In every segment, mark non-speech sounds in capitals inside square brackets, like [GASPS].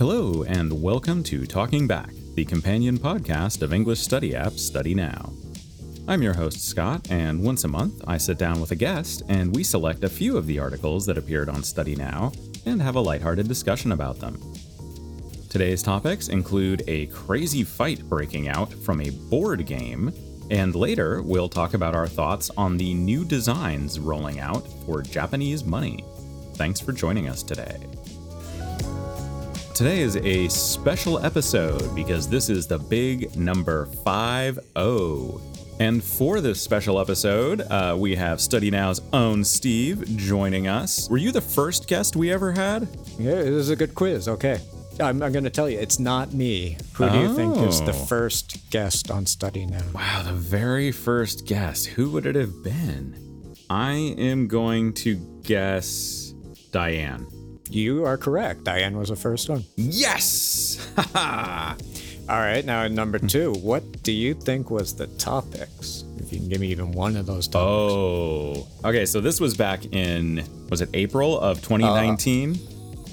Hello, and welcome to Talking Back, the companion podcast of English study app Study Now. I'm your host, Scott, and once a month I sit down with a guest and we select a few of the articles that appeared on Study Now and have a lighthearted discussion about them. Today's topics include a crazy fight breaking out from a board game, and later we'll talk about our thoughts on the new designs rolling out for Japanese money. Thanks for joining us today. Today is a special episode because this is the big number 5 0. And for this special episode, uh, we have Study Now's own Steve joining us. Were you the first guest we ever had? Yeah, it was a good quiz. Okay. I'm, I'm going to tell you, it's not me. Who do you think is the Oh. first guest on Study Now? Wow, the very first guest. Who would it have been? I am going to guess Diane. You are correct. Diane was the first one. Yes! [LAUGHS] All right, now at number two, what do you think was the topics? If you can give me even one of those topics. oh. Okay, so this was back in, was it April of 2019?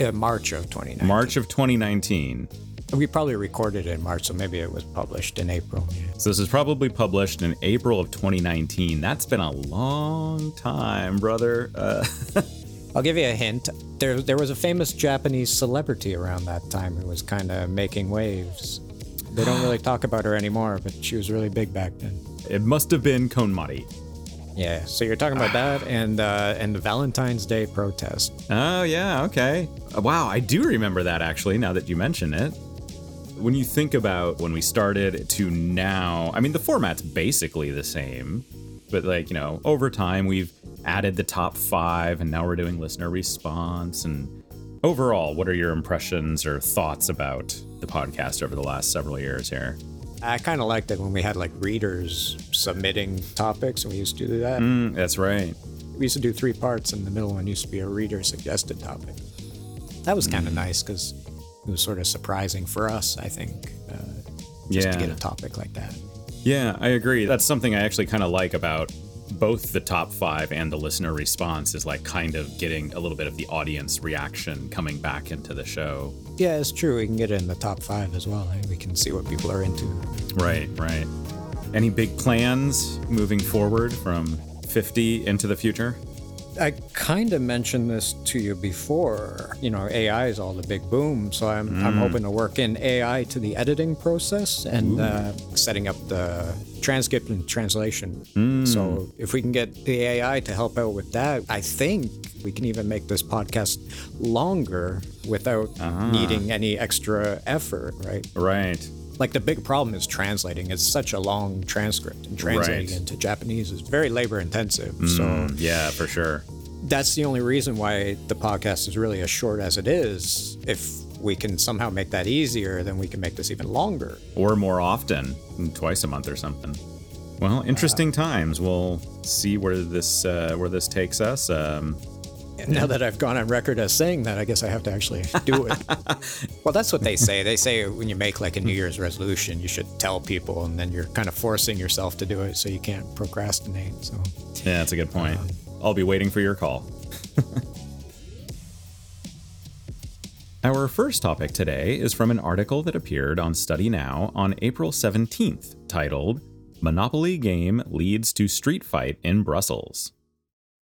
Uh, March of 2019. March of 2019. We probably recorded it in March, so maybe it was published in April. So this is probably published in April of 2019. That's been a long time, brother. Uh, [LAUGHS] I'll give you a hint. There, there was a famous Japanese celebrity around that time who was kind of making waves. They don't really [GASPS] talk about her anymore, but she was really big back then. it must have been Konmari. Yeah, so you're talking about that [SIGHS] and uh, and the Valentine's Day protest. Oh, yeah, okay. Uh, Wow, I do remember that actually, now that you mention it. When you think about when we started to now, I mean, the format's basically the same, but like, you know, over time we've added the top five and now we're doing listener response. And overall, what are your impressions or thoughts about the podcast over the last several years here? I kind of liked it when we had like readers submitting topics, and we used to do that. Mm, that's right. We used to do three parts, and the middle one used to be a reader suggested topic. That was Mm. kind of nice because it was sort of surprising for us, I think, uh, just to get a topic like that. Yeah, I agree. That's something I actually kind of like about both the top five and the listener response is like kind of getting a little bit of the audience reaction coming back into the show. Yeah, it's true. We can get it in the top five as well. eh? We can see what people are into. Right, right. Any big plans moving forward from 50 into the future? I kind of mentioned this to you before. You know, AI is all the big boom, so I'm, I'm mm. hoping to work in AI to the editing process and uh, setting up the transcript and translation. Mm. So if we can get the AI to help out with that, I think we can even make this podcast longer without ah. needing any extra effort, right? Right. Like the big problem is translating. It's such a long transcript, and translating Right. into Japanese is very labor intensive. So Mm, yeah, for sure. that's the only reason why the podcast is really as short as it is. If we can somehow make that easier, then we can make this even longer. Or more often, twice a month or something. Well, interesting times. We'll see where this uh, where this takes us. Um, And now that I've gone on record as saying that, I guess I have to actually do it. [LAUGHS] well, that's what they say. They say when you make like a New Year's resolution, you should tell people, and then you're kind of forcing yourself to do it so you can't procrastinate. So, yeah, that's a good point. Um, I'll be waiting for your call. [LAUGHS] Our first topic today is from an article that appeared on Study Now on April 17th, titled Monopoly Game Leads to Street Fight in Brussels.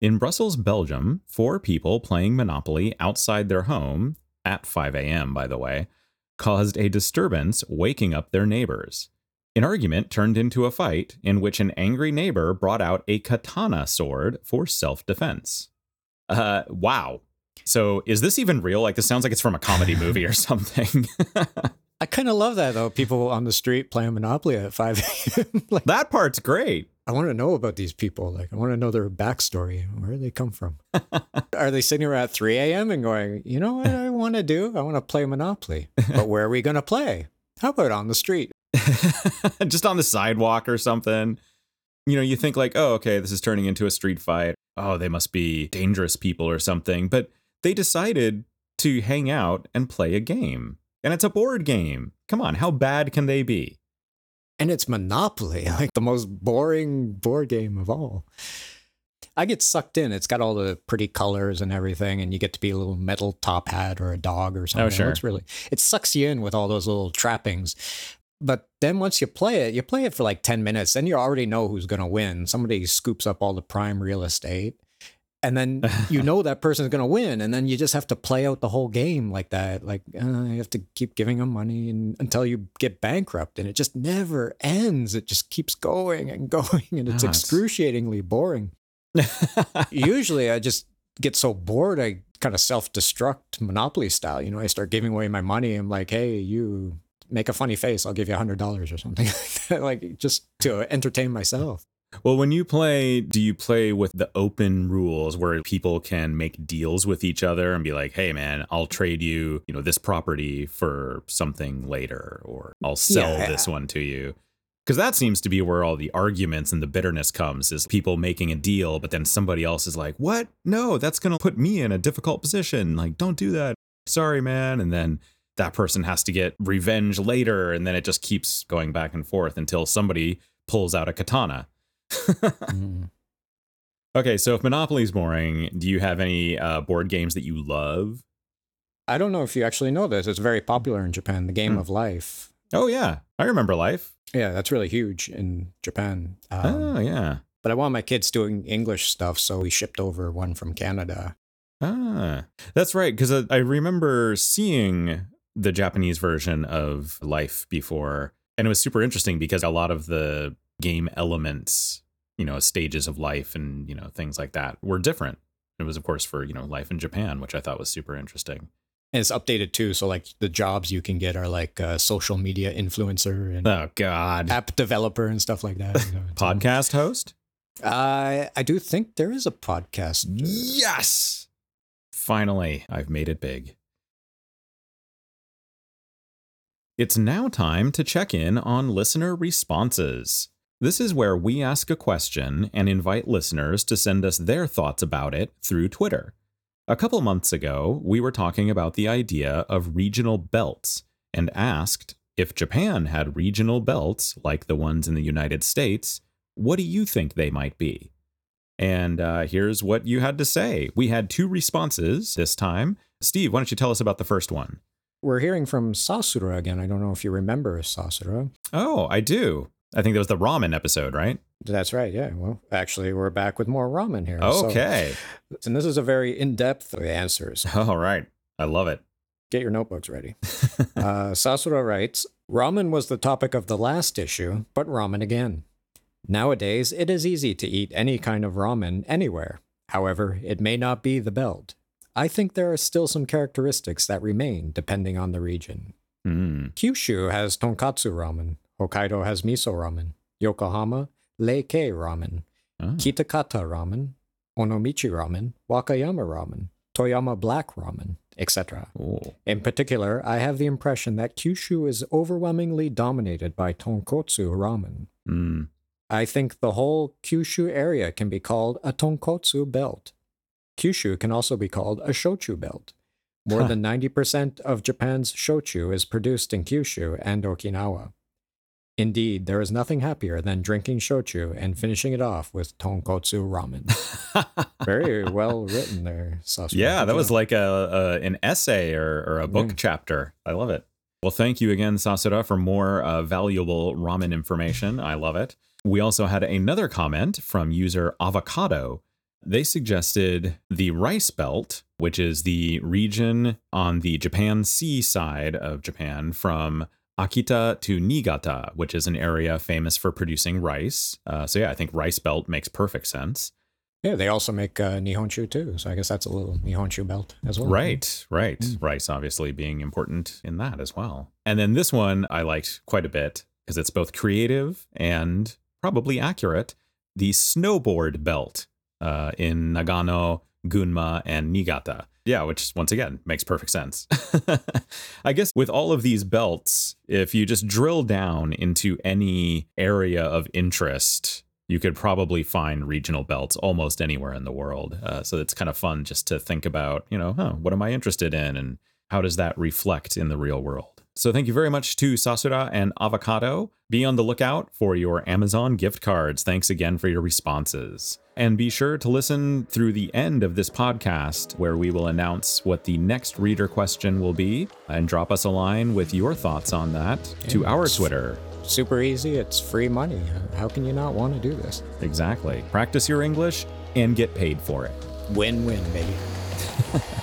In Brussels, Belgium, four people playing Monopoly outside their home, at 5 a.m., by the way, caused a disturbance, waking up their neighbors. An argument turned into a fight in which an angry neighbor brought out a katana sword for self defense. Uh, wow. So is this even real? Like, this sounds like it's from a comedy movie or [LAUGHS] something. [LAUGHS] I kind of love that though. People on the street playing Monopoly at 5 a.m. [LAUGHS] like, that part's great. I want to know about these people. Like, I want to know their backstory. Where do they come from? [LAUGHS] are they sitting around at 3 a.m. and going, you know what I want to do? I want to play Monopoly. But where are we going to play? How about on the street? [LAUGHS] Just on the sidewalk or something. You know, you think, like, oh, okay, this is turning into a street fight. Oh, they must be dangerous people or something. But they decided to hang out and play a game. And it's a board game. Come on, how bad can they be? And it's Monopoly, [LAUGHS] like the most boring board game of all. I get sucked in. It's got all the pretty colors and everything, and you get to be a little metal top hat or a dog or oh, something. Oh, sure. It's really it sucks you in with all those little trappings. But then once you play it, you play it for like 10 minutes, then you already know who's gonna win. Somebody scoops up all the prime real estate. And then [LAUGHS] you know that person's gonna win, and then you just have to play out the whole game like that. Like uh, you have to keep giving them money and, until you get bankrupt, and it just never ends. It just keeps going and [LAUGHS] going, and it's it's- excruciatingly boring. [LAUGHS] Usually, I just get so bored, I kind of self destruct Monopoly style. You know, I start giving away my money. I'm like, hey, you make a funny face, I'll give you a hundred dollars or something like that, like just to entertain myself. Well, when you play, do you play with the open rules where people can make deals with each other and be like, "Hey, man, I'll trade you, you know, this property for something later, or I'll sell Yeah. this one to you." Because that seems to be where all the arguments and the bitterness comes is people making a deal, but then somebody else is like, "What? No, that's going to put me in a difficult position. Like, don't do that. Sorry, man." And then that person has to get revenge later, and then it just keeps going back and forth until somebody pulls out a katana. Mm. [LAUGHS] Okay, so if Monopoly's boring, do you have any uh, board games that you love? I don't know if you actually know this. It's very popular in Japan. The game Hmm. of life. Oh yeah, I remember Life. Yeah, that's really huge in Japan. Um, oh yeah. But I want my kids doing English stuff, so we shipped over one from Canada. Ah, that's right. Because I, I remember seeing the Japanese version of Life before, and it was super interesting because a lot of the game elements, you know, stages of life and you know things like that were different. It was, of course, for you know life in Japan, which I thought was super interesting. And it's updated too. So, like, the jobs you can get are like a social media influencer and Oh God, app developer and stuff like that. you know. Podcast host. I I do think there is a podcast. Yes! Finally, I've made it big. It's now time to check in on listener responses. This is where we ask a question and invite listeners to send us their thoughts about it through Twitter. A couple months ago, we were talking about the idea of regional belts and asked if Japan had regional belts like the ones in the United States, what do you think they might be? And uh, here's what you had to say. We had two responses this time. Steve, why don't you tell us about the first one? We're hearing from Sasura again. I don't know if you remember Sasura. Oh, I do. I think that was the ramen episode, right? That's right. Yeah. Well, actually, we're back with more ramen here. So- Okay. and this is a very in-depth answers. [LAUGHS] All right. I love it. Get your notebooks ready. [LAUGHS] Uh, Sasura writes Ramen was the topic of the last issue, but ramen again. Nowadays, it is easy to eat any kind of ramen anywhere. However, it may not be the belt. I think there are still some characteristics that remain depending on the region. Hmm. Kyushu has tonkotsu ramen. Hokkaido has miso ramen. Yokohama, iekei ramen. Oh. Kitakata ramen. Onomichi ramen. Wakayama ramen. Toyama black ramen, etc. In particular, I have the impression that Kyushu is overwhelmingly dominated by tonkotsu ramen. Hmm. I think the whole Kyushu area can be called a tonkotsu belt. Kyushu can also be called a shochu belt. More Huh. than 90% of Japan's shochu is produced in Kyushu and Okinawa. Indeed, there is nothing happier than drinking shochu and finishing it off with tonkotsu ramen. [LAUGHS] Very well written there, Sasha. yeah, that was like a, a an essay or, or a book chapter. I love it. Well, thank you again, Sasura, for more uh, valuable ramen information. I love it. We also had another comment from user Avocado. They suggested the rice belt, which is the region on the Japan Sea side of Japan from Akita to Niigata, which is an area famous for producing rice. Uh, so, yeah, I think rice belt makes perfect sense. Yeah, they also make uh, Nihonshu too, so I guess that's a little Nihonshu belt as well. Right, right. Mm. Rice obviously being important in that as well. And then this one I liked quite a bit because it's both creative and probably accurate. The snowboard belt uh, in Nagano, Gunma, and Niigata. Yeah, which once again makes perfect sense. [LAUGHS] I guess with all of these belts, if you just drill down into any area of interest, you could probably find regional belts almost anywhere in the world. Uh, so it's kind of fun just to think about, you know, huh, what am I interested in and how does that reflect in the real world? So thank you very much to Sasura and Avocado. Be on the lookout for your Amazon gift cards. Thanks again for your responses. And be sure to listen through the end of this podcast where we will announce what the next reader question will be and drop us a line with your thoughts on that to our Twitter. Super easy. It's free money. How can you not want to do this? Exactly. Practice your English and get paid for it. Win win, baby. [LAUGHS]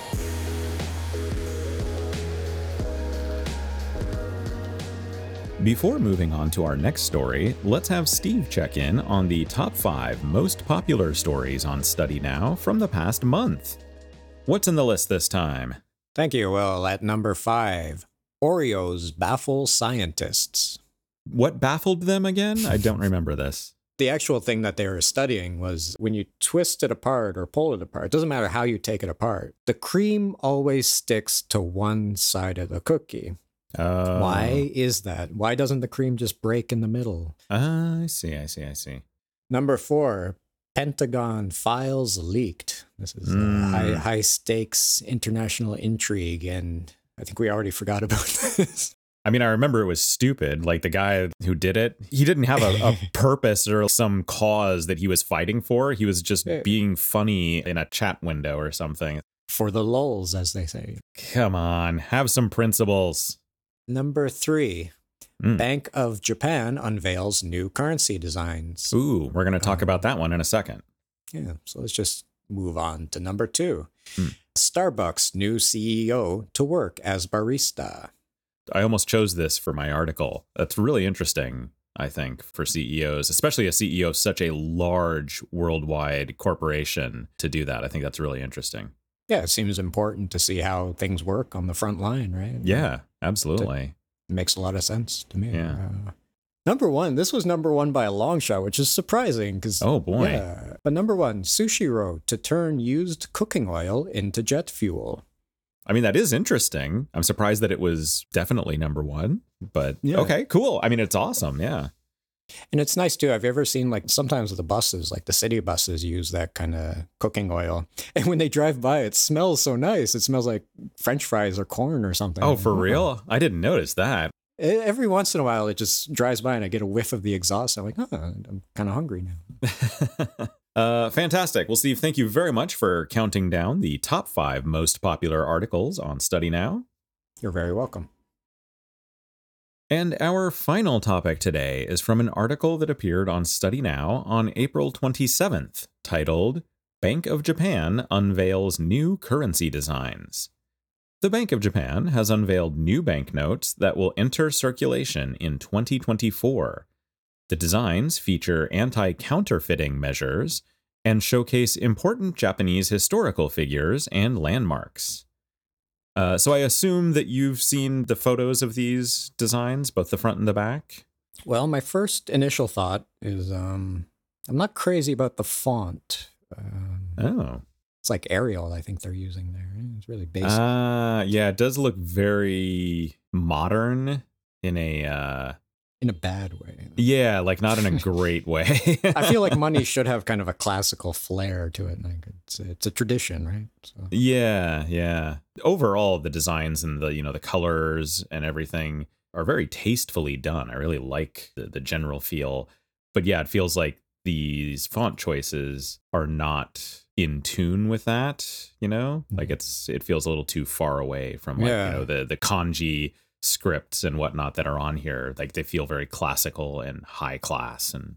Before moving on to our next story, let's have Steve check in on the top five most popular stories on Study Now from the past month. What's in the list this time? Thank you. Well, at number five, Oreos baffle scientists. What baffled them again? I don't remember this. The actual thing that they were studying was when you twist it apart or pull it apart, it doesn't matter how you take it apart, the cream always sticks to one side of the cookie. Uh, Why is that? Why doesn't the cream just break in the middle? Uh, I see, I see, I see. Number four, Pentagon files leaked. This is Mm. high, high stakes international intrigue, and I think we already forgot about [LAUGHS] this. I mean, I remember it was stupid. Like the guy who did it, he didn't have a, a [LAUGHS] purpose or some cause that he was fighting for. He was just being funny in a chat window or something. For the lulls, as they say. Come on, have some principles. Number three, Mm. Bank of Japan unveils new currency designs. Ooh, we're going to talk Um, about that one in a second. Yeah, so let's just move on to number two. Hmm. Starbucks new CEO to work as barista. I almost chose this for my article. That's really interesting, I think, for CEOs, especially a CEO of such a large worldwide corporation to do that. I think that's really interesting. Yeah, it seems important to see how things work on the front line, right? Yeah, absolutely. It makes a lot of sense to me. Yeah. Uh, number one, this was number one by a long shot, which is surprising because. Oh, boy. Yeah. But number one, Sushiro to turn used cooking oil into jet fuel. I mean, that is interesting. I'm surprised that it was definitely number one, but Yeah. okay, cool. I mean, it's awesome. Yeah. And it's nice too. I've ever seen like sometimes the buses, like the city buses, use that kind of cooking oil, [LAUGHS] and when they drive by, it smells so nice. It smells like French fries or corn or something. Oh, for real? I didn't notice that. Every once in a while, it just drives by, and I get a whiff of the exhaust. I'm like, oh, I'm kind of hungry now. [LAUGHS] uh, fantastic. Well, Steve, thank you very much for counting down the top five most popular articles on Study Now. You're very welcome. And our final topic today is from an article that appeared on Study Now on April 27th, titled Bank of Japan Unveils New Currency Designs. The Bank of Japan has unveiled new banknotes that will enter circulation in 2024. The designs feature anti counterfeiting measures and showcase important Japanese historical figures and landmarks. Uh, so I assume that you've seen the photos of these designs, both the front and the back. Well, my first initial thought is um, I'm not crazy about the font. Um, Oh, It's like Arial, I think they're using there. It's really basic. uh, yeah, it does look very modern in a, uh, in a bad way. yeah, like not in a great way. [LAUGHS] I feel like money [LAUGHS] should have kind of a classical flair to it. Like it's it's a tradition, right? So Yeah, yeah. Overall, the designs and the you know the colors and everything are very tastefully done. I really like the, the general feel, but yeah, it feels like these font choices are not in tune with that. You know, like mm-hmm. it's it feels a little too far away from like Yeah. you know the the kanji scripts and whatnot that are on here. Like they feel very classical and high class and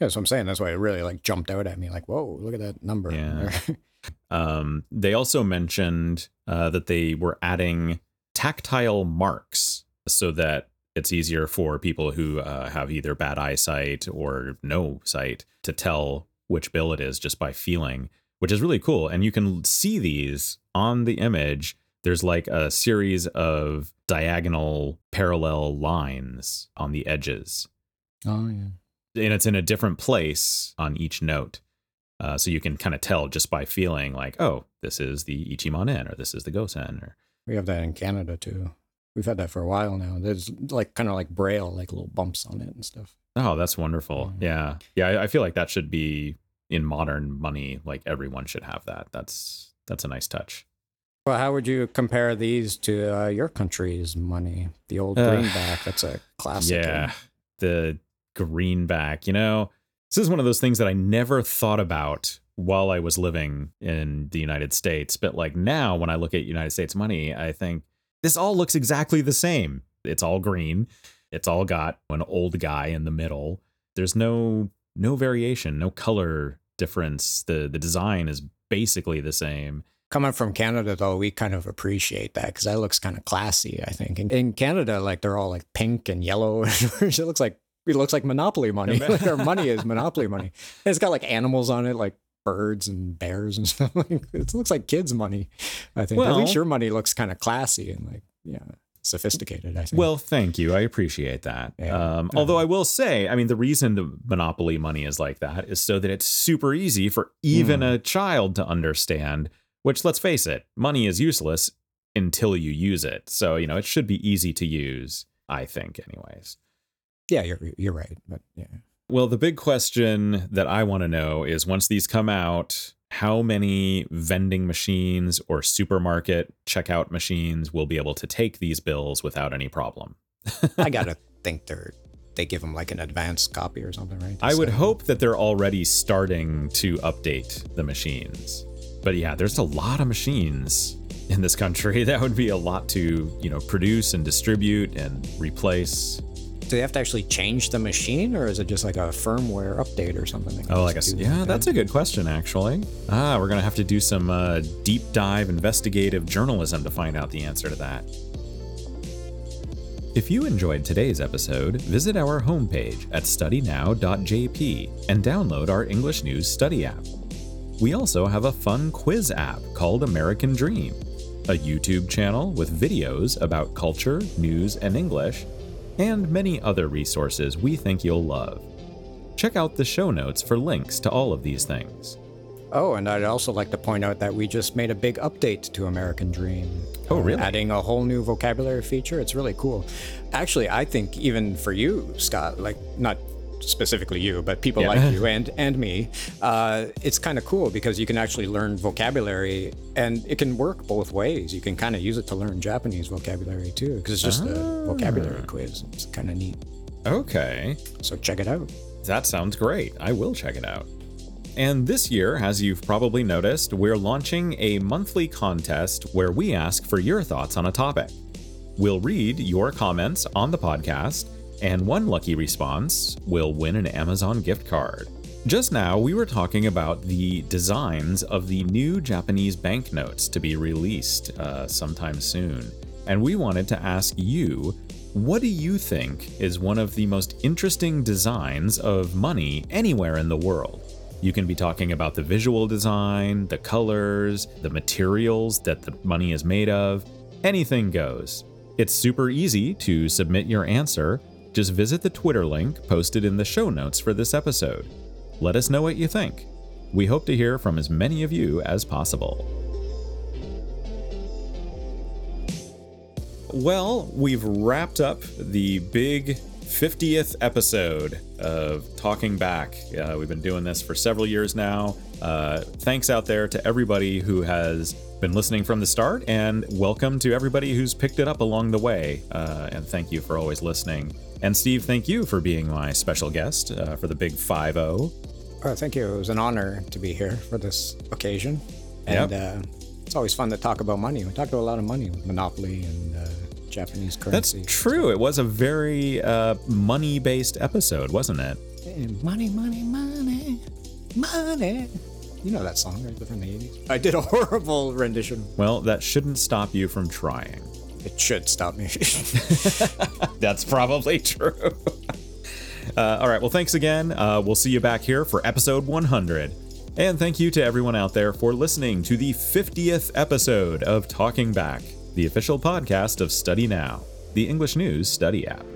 yeah, so I'm saying that's why it really like jumped out at me. Like, whoa, look at that number. Yeah. [LAUGHS] Um, they also mentioned uh, that they were adding tactile marks so that it's easier for people who uh, have either bad eyesight or no sight to tell which bill it is just by feeling, which is really cool. And you can see these on the image. There's like a series of diagonal parallel lines on the edges oh yeah. and it's in a different place on each note. Uh, so you can kind of tell just by feeling like, oh, this is the Ichimanen or this is the Gosen. Or We have that in Canada too. We've had that for a while now. There's like kind of like braille, like little bumps on it and stuff. oh, that's wonderful. Mhm. Yeah, yeah. I, I feel like that should be in modern money. Like everyone should have that. That's that's a nice touch. Well, how would you compare these to uh, your country's money? The old Uh, greenback. That's a classic. Yeah, the greenback. You know, this is one of those things that I never thought about while I was living in the United States. But like now, when I look at United States money, I think this all looks exactly the same. It's all green. It's all got an old guy in the middle. There's no no variation, no color difference. The the design is basically the same. Coming from Canada, though, we kind of appreciate that because that looks kind of classy. I think in, in Canada, like they're all like pink and yellow. [LAUGHS] it looks like it looks like Monopoly money. [LAUGHS] like our money is Monopoly money. And it's got like animals on it, like birds and bears and [LAUGHS] stuff. It looks like kids' money. I think at least your money looks kind of classy and like yeah, sophisticated. I think. Well, thank you. I appreciate that. Yeah. Um, although I will say, I mean, the reason the Monopoly money is like that is so that it's super easy for even Hmm. a child to understand. Which, let's face it, money is useless until you use it. So, you know, it should be easy to use, I think, anyways. yeah, you're you're right. But yeah. Well, the big question that I want to know is once these come out, how many vending machines or supermarket checkout machines will be able to take these bills without any problem? [LAUGHS] I gotta think they're they give them like an advanced copy or something, right? I would hope that they're already starting to update the machines. But yeah, there's a lot of machines in this country. [LAUGHS] That would be a lot to, you know, produce and distribute and replace. Do they have to actually change the machine, or is it just like a firmware update or something? Oh, like a, yeah, that? that's a good question, actually. Ah, we're going to have to do some uh, deep dive investigative journalism to find out the answer to that. If you enjoyed today's episode, visit our homepage at studynow.jp and download our English News Study app. We also have a fun quiz app called American Dream, a YouTube channel with videos about culture, news, and English, and many other resources we think you'll love. Check out the show notes for links to all of these things. Oh, and I'd also like to point out that we just made a big update to American Dream. Oh, really? Um, adding a whole new vocabulary feature. It's really cool. Actually, I think even for you, Scott, like not specifically you, but people Yeah. like you [LAUGHS] and and me, uh, it's kind of cool because you can actually learn vocabulary, and it can work both ways. You can kind of use it to learn Japanese vocabulary too, because it's just a vocabulary Ah. quiz. It's kind of neat. Okay, So check it out. that sounds great. I will check it out. And this year, as you've probably noticed, we're launching a monthly contest where we ask for your thoughts on a topic. We'll read your comments on the podcast, and one lucky response will win an Amazon gift card. Just now, we were talking about the designs of the new Japanese banknotes to be released uh, sometime soon. And we wanted to ask you what do you think is one of the most interesting designs of money anywhere in the world? You can be talking about the visual design, the colors, the materials that the money is made of. Anything goes. It's super easy to submit your answer. Just visit the Twitter link posted in the show notes for this episode. Let us know what you think. We hope to hear from as many of you as possible. Well, we've wrapped up the big 50th episode of Talking Back. Uh, we've been doing this for several years now. Uh, thanks out there to everybody who has been listening from the start, and welcome to everybody who's picked it up along the way. Uh, and thank you for always listening. And Steve, thank you for being my special guest uh, for the big 5 0. Oh, thank you. It was an honor to be here for this occasion. And Yep. uh, it's always fun to talk about money. We talked about a lot of money with Monopoly and uh, Japanese currency. That's true. It was a very uh, money based episode, wasn't it? Money, money, money, money. You know that song, right? From the 80s. [LAUGHS] I did a horrible rendition. Well, that shouldn't stop you from trying. It should stop me. [LAUGHS] [LAUGHS] That's probably true. uh, all right. Well, thanks again. Uh, we'll see you back here for episode 100. And thank you to everyone out there for listening to the 50th episode of Talking Back, the official podcast of Study Now, the English News Study app.